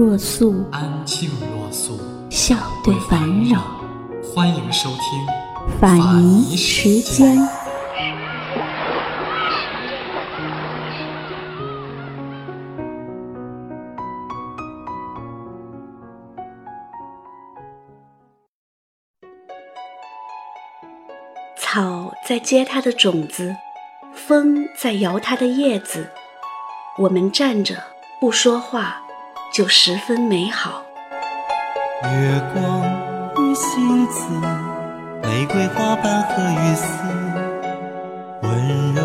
若素，安静若素，笑对烦扰。欢迎收听法尼时间。草在结它的种子，风在摇它的叶子。我们站着不说话，就十分美好。月光与星子，玫瑰花瓣和雨丝，温柔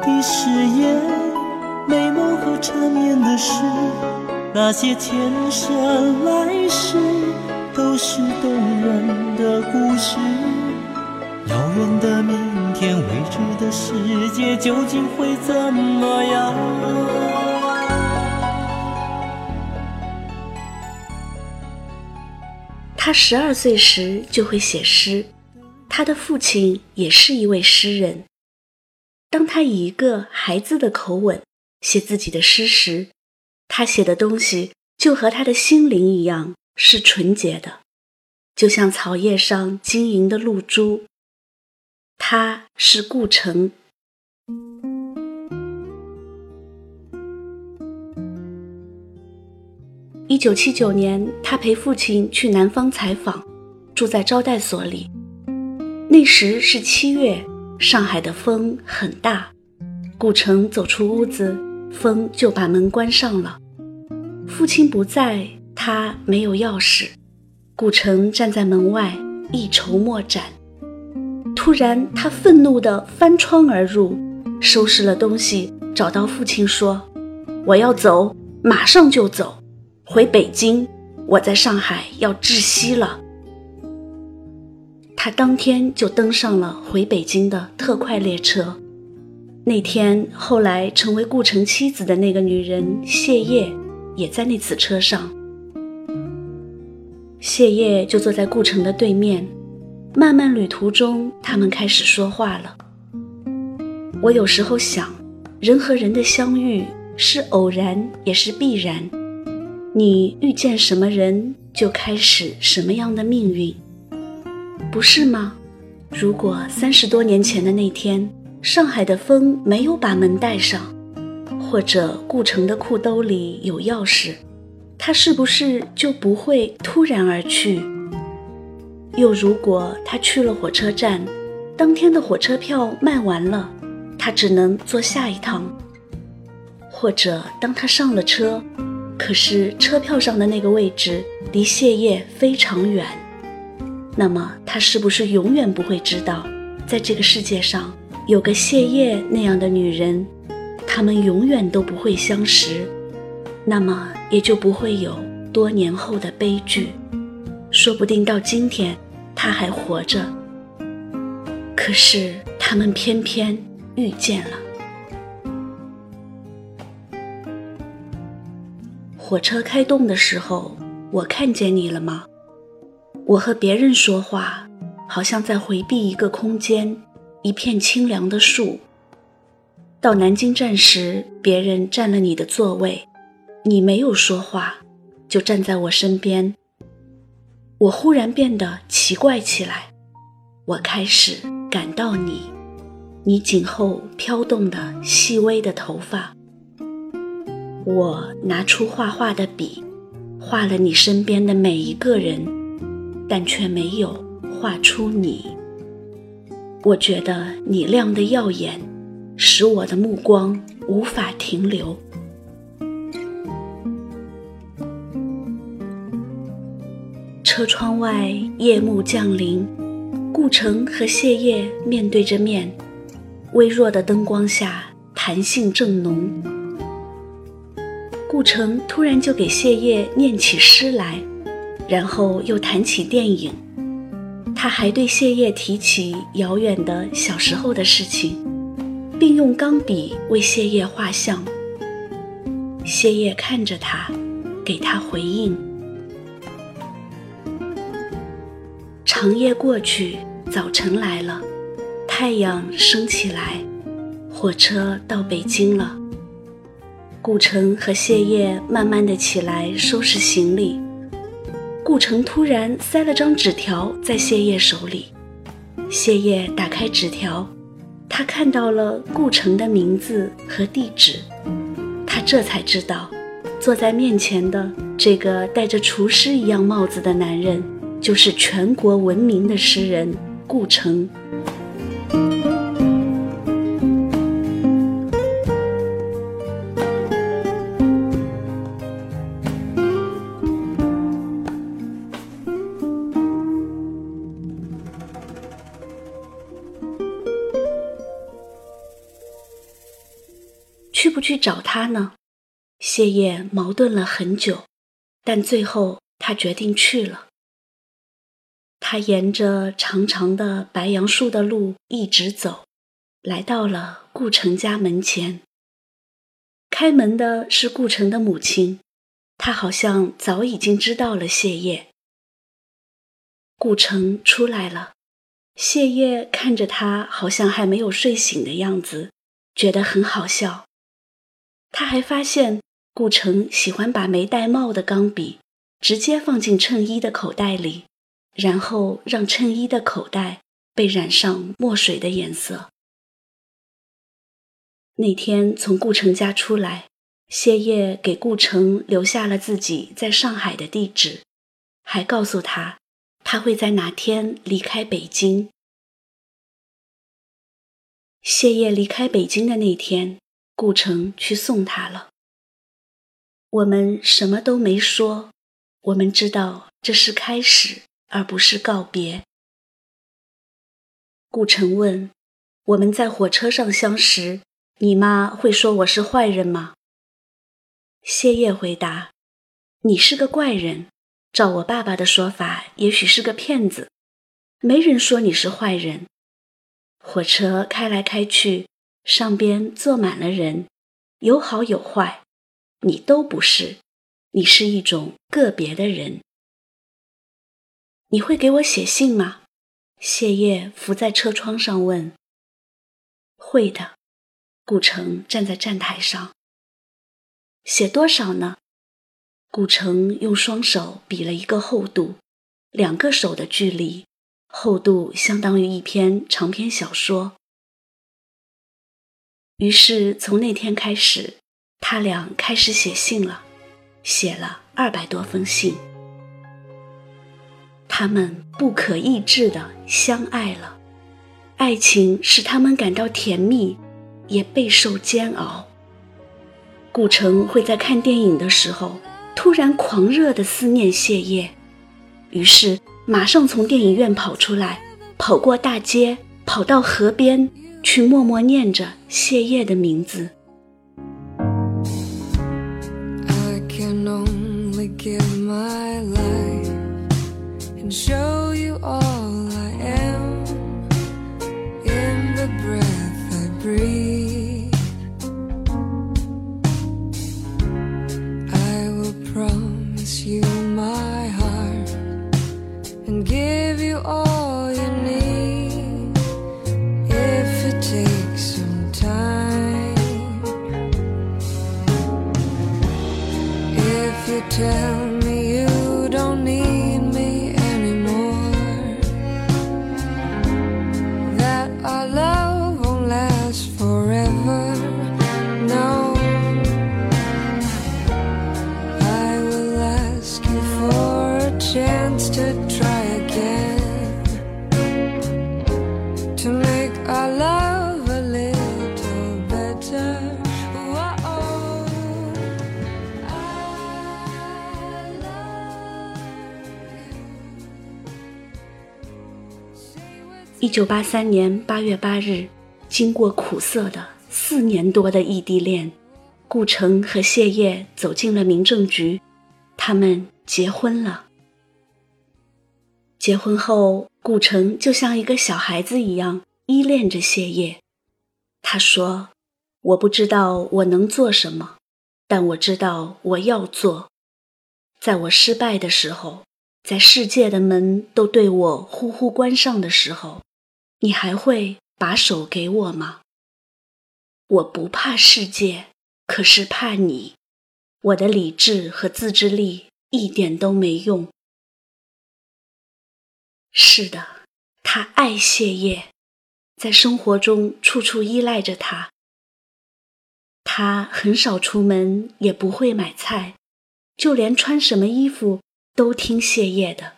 的誓言，美梦和缠绵的事，那些前生来世，都是动人的故事。遥远的明天，未知的世界，究竟会怎么样？他十二岁时就会写诗，他的父亲也是一位诗人。当他以一个孩子的口吻写自己的诗时，他写的东西就和他的心灵一样是纯洁的，就像草叶上晶莹的露珠。他是顾城。一九七九年，他陪父亲去南方采访，住在招待所里。那时是七月，上海的风很大。顾城走出屋子，风就把门关上了。父亲不在，他没有钥匙。顾城站在门外，一筹莫展。突然，他愤怒地翻窗而入，收拾了东西，找到父亲说：“我要走，马上就走，回北京。我在上海要窒息了。”他当天就登上了回北京的特快列车。那天，后来成为顾城妻子的那个女人谢烨也在那次车上。谢烨就坐在顾城的对面。漫漫旅途中，他们开始说话了。我有时候想，人和人的相遇是偶然，也是必然。你遇见什么人，就开始什么样的命运，不是吗？如果三十多年前的那天，上海的风没有把门带上，或者顾城的裤兜里有钥匙，他是不是就不会突然而去？又如果他去了火车站，当天的火车票卖完了，他只能坐下一趟；或者当他上了车，可是车票上的那个位置离谢烨非常远，那么他是不是永远不会知道，在这个世界上有个谢烨那样的女人，他们永远都不会相识，那么也就不会有多年后的悲剧，说不定到今天。他还活着，可是他们偏偏遇见了。火车开动的时候，我看见你了吗？我和别人说话，好像在回避一个空间，一片清凉的树。到南京站时，别人占了你的座位，你没有说话，就站在我身边。我忽然变得奇怪起来，我开始感到你，你颈后飘动的细微的头发。我拿出画画的笔，画了你身边的每一个人，但却没有画出你。我觉得你亮得耀眼，使我的目光无法停留。车窗外，夜幕降临，顾城和谢烨面对着面，微弱的灯光下，谈性正浓。顾城突然就给谢烨念起诗来，然后又谈起电影。他还对谢烨提起遥远的小时候的事情，并用钢笔为谢烨画像。谢烨看着他，给他回应。长夜过去，早晨来了，太阳升起来，火车到北京了。顾城和谢烨慢慢的起来收拾行李。顾城突然塞了张纸条在谢烨手里，谢烨打开纸条，他看到了顾城的名字和地址，他这才知道，坐在面前的这个戴着厨师一样帽子的男人，就是全国闻名的诗人顾城。找他呢？谢烨矛盾了很久，但最后他决定去了。他沿着长长的白杨树的路一直走，来到了顾城家门前。开门的是顾城的母亲，她好像早已经知道了谢烨。顾城出来了，谢烨看着他，好像还没有睡醒的样子，觉得很好笑。他还发现顾城喜欢把没戴帽的钢笔直接放进衬衣的口袋里，然后让衬衣的口袋被染上墨水的颜色。那天从顾城家出来，谢烨给顾城留下了自己在上海的地址，还告诉他他会在哪天离开北京。谢烨离开北京的那天。顾城去送他了。我们什么都没说，我们知道这是开始，而不是告别。顾城问：“我们在火车上相识，你妈会说我是坏人吗？”谢烨回答：“你是个怪人，照我爸爸的说法，也许是个骗子。没人说你是坏人。”火车开来开去。上边坐满了人，有好有坏，你都不是，你是一种个别的人。你会给我写信吗？谢烨伏在车窗上问。会的。顾城站在站台上。写多少呢？顾城用双手比了一个厚度，两个手的距离，厚度相当于一篇长篇小说。于是从那天开始，他俩开始写信了，写了二百多封信。他们不可抑制的相爱了，爱情使他们感到甜蜜，也备受煎熬。顾城会在看电影的时候突然狂热的思念谢烨，于是马上从电影院跑出来，跑过大街，跑到河边。去默默念着谢烨的名字。一九 tell. 九八三年八月八日，经过苦涩的四年多的异地恋，顾城和谢烨走进了民政局，他们结婚了。结婚后，顾城就像一个小孩子一样依恋着谢烨。他说：“我不知道我能做什么，但我知道我要做。在我失败的时候，在世界的门都对我呼呼关上的时候，你还会把手给我吗？我不怕世界，可是怕你。我的理智和自制力一点都没用。”是的，他爱谢烨，在生活中处处依赖着他。他很少出门，也不会买菜，就连穿什么衣服都听谢烨的。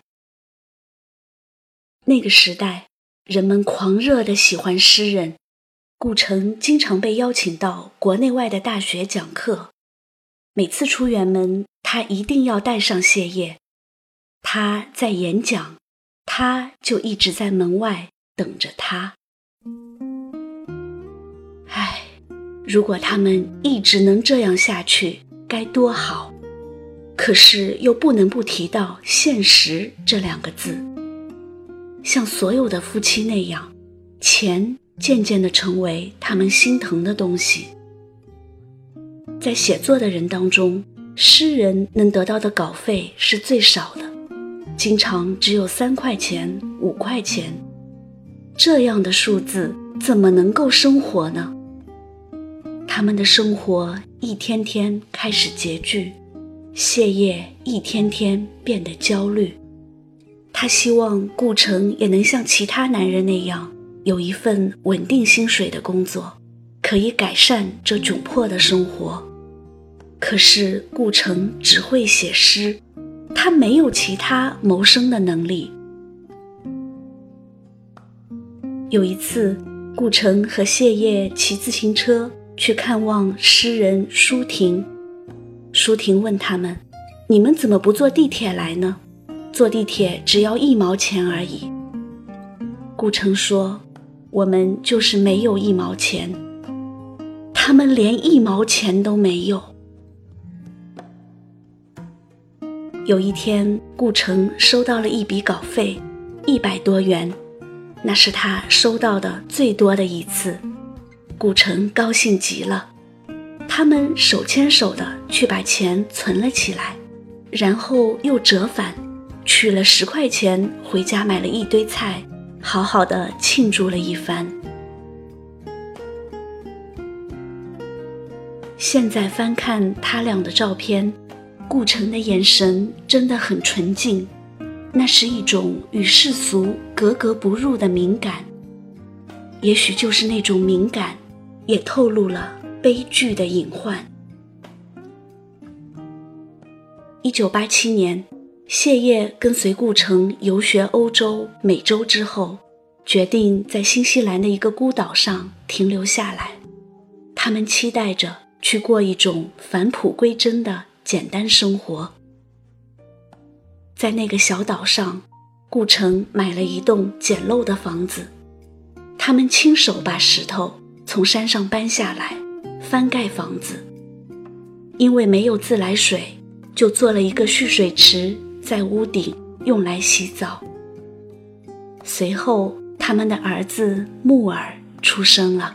那个时代，人们狂热的喜欢诗人，顾城经常被邀请到国内外的大学讲课。每次出远门，他一定要带上谢烨。他在演讲。他就一直在门外等着他。唉，如果他们一直能这样下去，该多好！可是又不能不提到“现实”这两个字。像所有的夫妻那样，钱渐渐地成为他们心疼的东西。在写作的人当中，诗人能得到的稿费是最少的。经常只有三块钱、五块钱，这样的数字怎么能够生活呢？他们的生活一天天开始拮据，谢烨一天天变得焦虑。他希望顾城也能像其他男人那样，有一份稳定薪水的工作，可以改善这窘迫的生活。可是顾城只会写诗。他没有其他谋生的能力。有一次，顾城和谢烨骑自行车去看望诗人舒婷。舒婷问他们：“你们怎么不坐地铁来呢？坐地铁只要一毛钱而已。”顾城说：“我们就是没有一毛钱。”他们连一毛钱都没有。有一天，顾城收到了一笔稿费，一百多元，那是他收到的最多的一次。顾城高兴极了，他们手牵手的去把钱存了起来，然后又折返，取了十块钱回家买了一堆菜，好好的庆祝了一番。现在翻看他俩的照片。顾城的眼神真的很纯净，那是一种与世俗格格不入的敏感。也许就是那种敏感，也透露了悲剧的隐患。一九八七年，谢烨跟随顾城游学欧洲、美洲之后，决定在新西兰的一个孤岛上停留下来。他们期待着去过一种返璞归真的。简单生活，在那个小岛上，顾城买了一栋简陋的房子。他们亲手把石头从山上搬下来，翻盖房子。因为没有自来水，就做了一个蓄水池在屋顶，用来洗澡。随后，他们的儿子木尔出生了。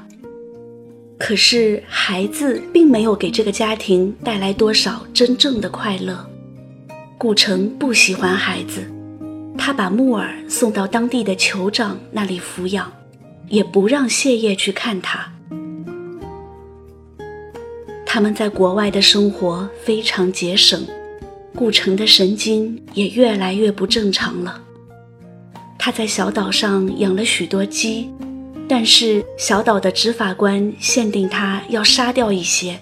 可是，孩子并没有给这个家庭带来多少真正的快乐。顾城不喜欢孩子，他把木耳送到当地的酋长那里抚养，也不让谢烨去看他。他们在国外的生活非常节省，顾城的神经也越来越不正常了。他在小岛上养了许多鸡。但是小岛的执法官限定他要杀掉一些，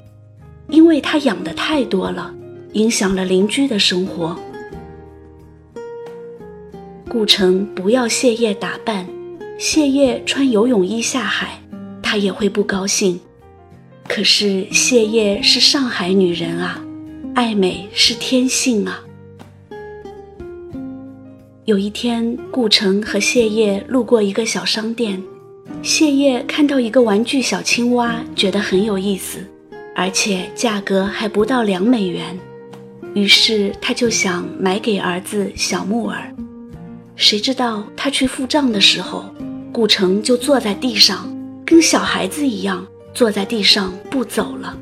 因为他养的太多了，影响了邻居的生活。顾城不要谢烨打扮，谢烨穿游泳衣下海，他也会不高兴。可是谢烨是上海女人啊，爱美是天性啊。有一天，顾城和谢烨路过一个小商店。谢烨看到一个玩具小青蛙，觉得很有意思，而且价格还不到两美元。于是他就想买给儿子小木耳。谁知道他去付账的时候，顾城就坐在地上，跟小孩子一样坐在地上不走了。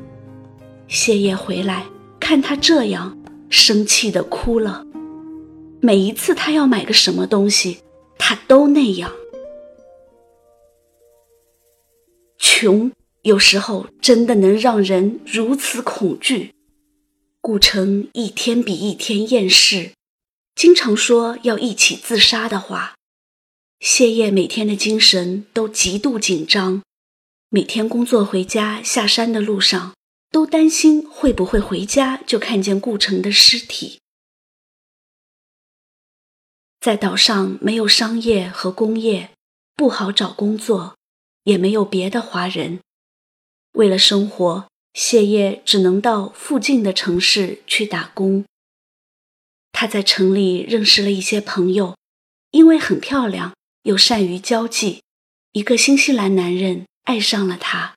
谢烨回来看他这样，生气的哭了。每一次他要买个什么东西，他都那样。穷有时候真的能让人如此恐惧。顾城一天比一天厌世，经常说要一起自杀的话。谢烨每天的精神都极度紧张，每天工作回家下山的路上，都担心会不会回家就看见顾城的尸体。在岛上没有商业和工业，不好找工作，也没有别的华人。为了生活，谢烨只能到附近的城市去打工。他在城里认识了一些朋友，因为很漂亮又善于交际，一个新西兰男人爱上了她。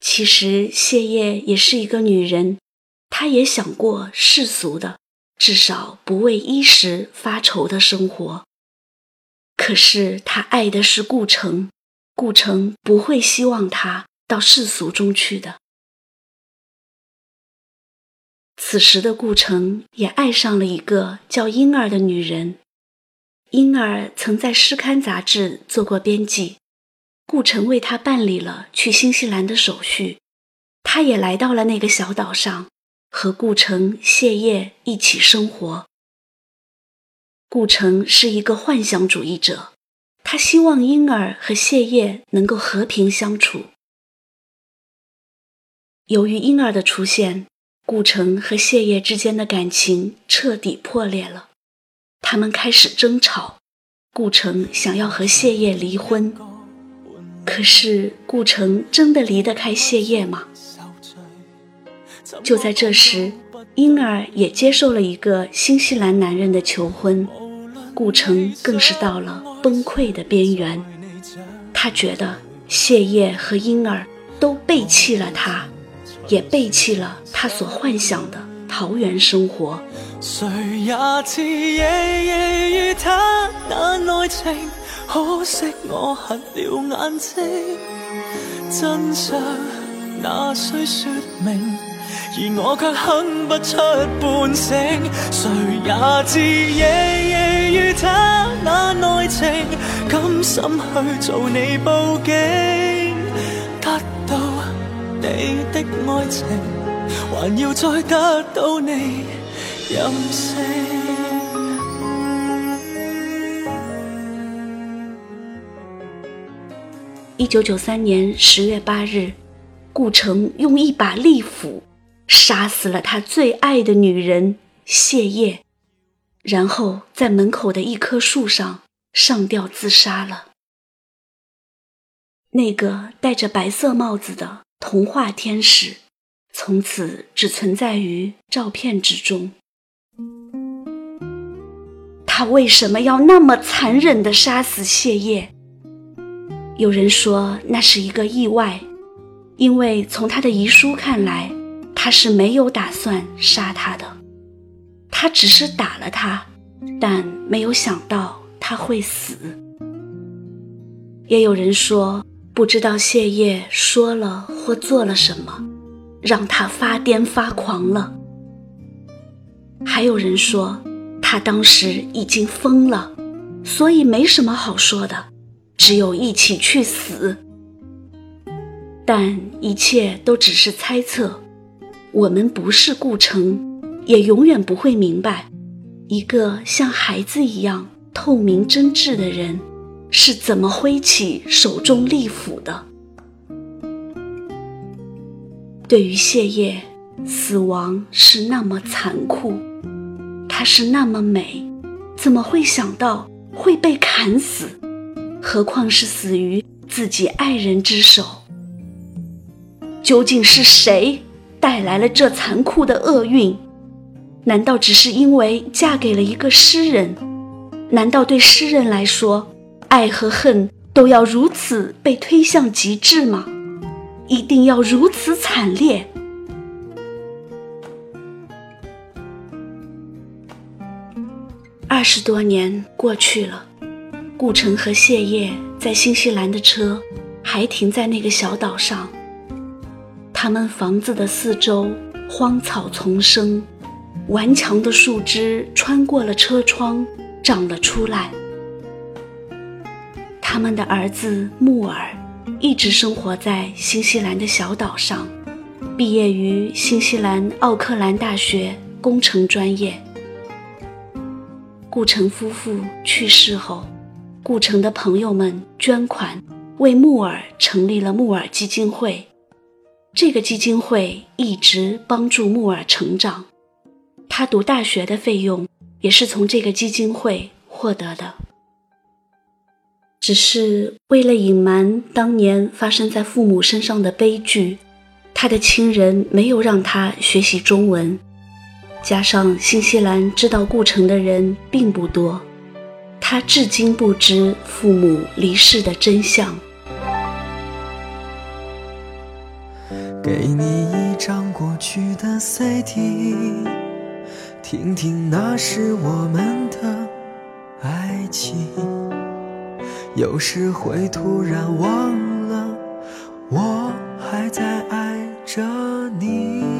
其实谢烨也是一个女人，她也想过世俗的。至少不为衣食发愁的生活。可是他爱的是顾城，顾城不会希望他到世俗中去的。此时的顾城也爱上了一个叫婴儿的女人。婴儿曾在诗刊杂志做过编辑，顾城为他办理了去新西兰的手续，他也来到了那个小岛上。和顾城、谢烨一起生活。顾城是一个幻想主义者，他希望婴儿和谢烨能够和平相处。由于婴儿的出现，顾城和谢烨之间的感情彻底破裂了，他们开始争吵。顾城想要和谢烨离婚，可是顾城真的离得开谢烨吗？就在这时，婴儿也接受了一个新西兰男人的求婚，顾城更是到了崩溃的边缘。他觉得谢烨和婴儿都背弃了他，也背弃了他所幻想的桃源生活。谁也知夜夜与他难爱情，可惜我黑了眼睛，真相哪需说明？而我却哼不出半声，谁也知夜夜与他那爱情，甘心去做你报警，得到你的爱情，还要再得到你任性。一九九三年十月八日，顾城用一把利斧。杀死了他最爱的女人谢烨，然后在门口的一棵树上上吊自杀了。那个戴着白色帽子的童话天使，从此只存在于照片之中。他为什么要那么残忍地杀死谢烨？有人说那是一个意外，因为从他的遗书看来。他是没有打算杀他的，他只是打了他，但没有想到他会死。也有人说，不知道谢烨说了或做了什么，让他发癫发狂了。还有人说，他当时已经疯了，所以没什么好说的，只有一起去死。但一切都只是猜测。我们不是顾城，也永远不会明白，一个像孩子一样透明真挚的人，是怎么挥起手中利斧的。对于谢烨，死亡是那么残酷，她是那么美，怎么会想到会被砍死？何况是死于自己爱人之手？究竟是谁？带来了这残酷的厄运，难道只是因为嫁给了一个诗人？难道对诗人来说，爱和恨都要如此被推向极致吗？一定要如此惨烈。二十多年过去了，顾城和谢烨在新西兰的车还停在那个小岛上。他们房子的四周荒草丛生，顽强的树枝穿过了车窗长了出来。他们的儿子穆尔一直生活在新西兰的小岛上，毕业于新西兰奥克兰大学工程专业。顾城夫妇去世后，顾城的朋友们捐款为木尔成立了木尔基金会。这个基金会一直帮助木尔成长，他读大学的费用也是从这个基金会获得的。只是为了隐瞒当年发生在父母身上的悲剧，他的亲人没有让他学习中文，加上新西兰知道顾城的人并不多，他至今不知父母离世的真相。给你一张过去的 CD，听听那是我们的爱情。有时会突然忘了，我还在爱着你。